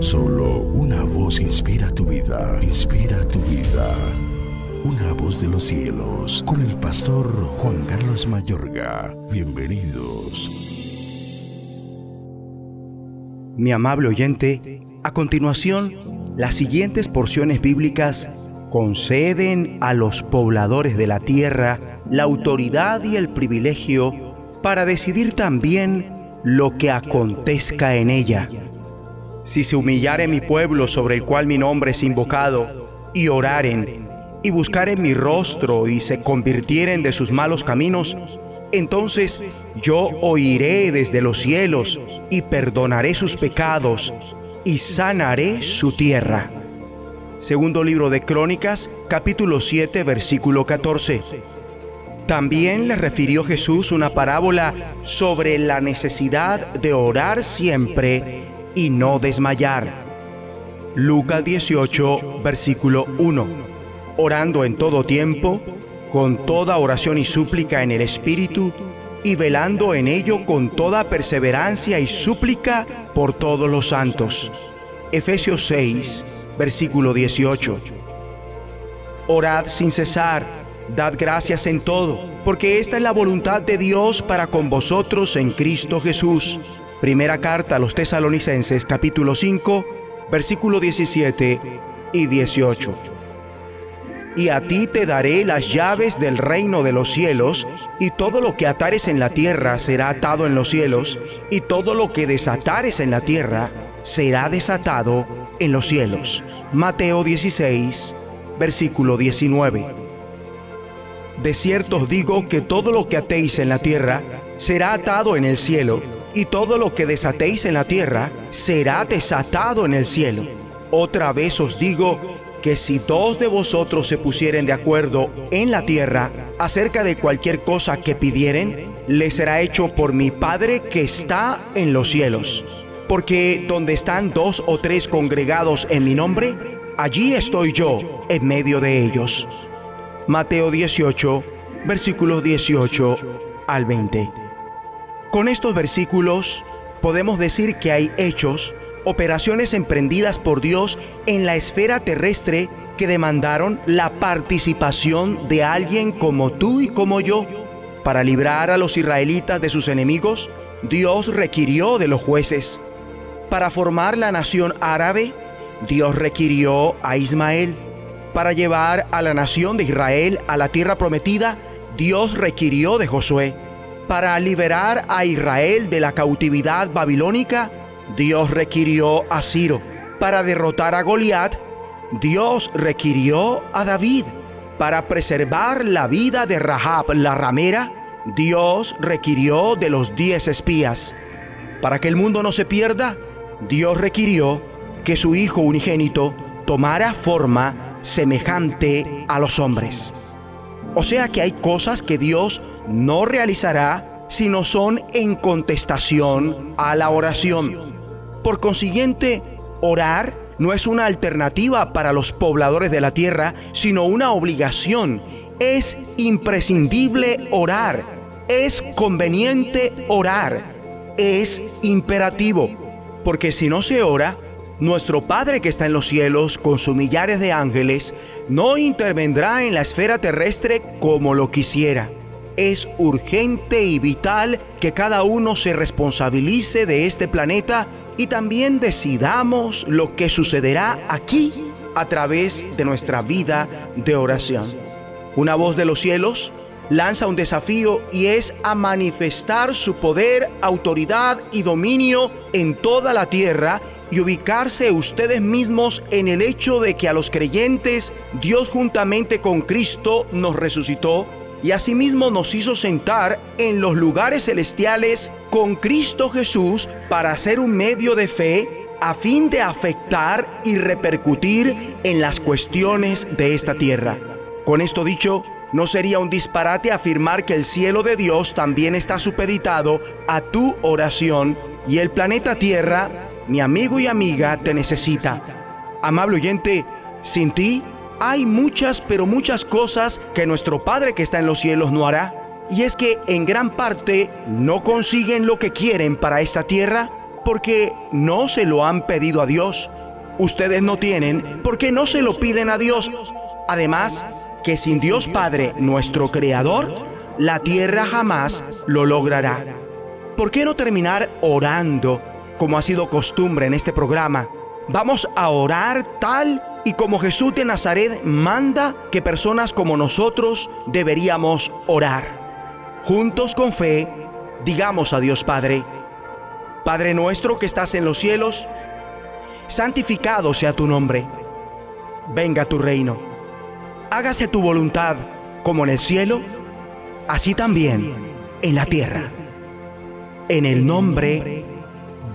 Solo una voz inspira tu vida, inspira tu vida. Una voz de los cielos, con el pastor Juan Carlos Mayorga. Bienvenidos. Mi amable oyente, a continuación, las siguientes porciones bíblicas conceden a los pobladores de la tierra la autoridad y el privilegio para decidir también lo que acontezca en ella. Si se humillare mi pueblo sobre el cual mi nombre es invocado, y oraren, y buscaren mi rostro, y se convirtieren de sus malos caminos, entonces yo oiré desde los cielos, y perdonaré sus pecados, y sanaré su tierra. Segundo libro de Crónicas, capítulo 7, versículo 14. También le refirió Jesús una parábola sobre la necesidad de orar siempre y no desmayar. Lucas 18, versículo 1. Orando en todo tiempo, con toda oración y súplica en el Espíritu, y velando en ello con toda perseverancia y súplica por todos los santos. Efesios 6, versículo 18. Orad sin cesar, dad gracias en todo, porque esta es la voluntad de Dios para con vosotros en Cristo Jesús. Primera carta a los tesalonicenses capítulo 5, versículo 17 y 18. Y a ti te daré las llaves del reino de los cielos, y todo lo que atares en la tierra será atado en los cielos, y todo lo que desatares en la tierra será desatado en los cielos. Mateo 16, versículo 19. De cierto os digo que todo lo que atéis en la tierra será atado en el cielo, y todo lo que desatéis en la tierra será desatado en el cielo. Otra vez os digo que si dos de vosotros se pusieren de acuerdo en la tierra acerca de cualquier cosa que pidieren, le será hecho por mi Padre que está en los cielos. Porque donde están dos o tres congregados en mi nombre, allí estoy yo en medio de ellos. Mateo 18, versículos 18 al 20. Con estos versículos podemos decir que hay hechos, operaciones emprendidas por Dios en la esfera terrestre que demandaron la participación de alguien como tú y como yo. Para librar a los israelitas de sus enemigos, Dios requirió de los jueces. Para formar la nación árabe, Dios requirió a Ismael. Para llevar a la nación de Israel a la tierra prometida, Dios requirió de Josué para liberar a Israel de la cautividad babilónica, Dios requirió a Ciro. Para derrotar a Goliat, Dios requirió a David. Para preservar la vida de Rahab la ramera, Dios requirió de los diez espías. Para que el mundo no se pierda, Dios requirió que su Hijo unigénito tomara forma semejante a los hombres. O sea que hay cosas que Dios no realizará si no son en contestación a la oración. Por consiguiente, orar no es una alternativa para los pobladores de la tierra, sino una obligación. Es imprescindible orar, es conveniente orar, es imperativo, porque si no se ora, nuestro Padre que está en los cielos con sus millares de ángeles no intervendrá en la esfera terrestre como lo quisiera es urgente y vital que cada uno se responsabilice de este planeta y también decidamos lo que sucederá aquí a través de nuestra vida de oración. Una voz de los cielos lanza un desafío y es a manifestar su poder, autoridad y dominio en toda la tierra y ubicarse ustedes mismos en el hecho de que a los creyentes Dios juntamente con Cristo nos resucitó y asimismo nos hizo sentar en los lugares celestiales con Cristo Jesús para ser un medio de fe a fin de afectar y repercutir en las cuestiones de esta tierra. Con esto dicho, no sería un disparate afirmar que el cielo de Dios también está supeditado a tu oración y el planeta Tierra, mi amigo y amiga, te necesita. Amable oyente, sin ti hay muchas, pero muchas cosas que nuestro Padre que está en los cielos no hará. Y es que en gran parte no consiguen lo que quieren para esta tierra porque no se lo han pedido a Dios. Ustedes no tienen porque no se lo piden a Dios. Además, que sin Dios Padre, nuestro Creador, la tierra jamás lo logrará. ¿Por qué no terminar orando como ha sido costumbre en este programa? Vamos a orar tal y como Jesús de Nazaret manda que personas como nosotros deberíamos orar. Juntos con fe, digamos a Dios Padre, Padre nuestro que estás en los cielos, santificado sea tu nombre, venga tu reino, hágase tu voluntad como en el cielo, así también en la tierra. En el nombre de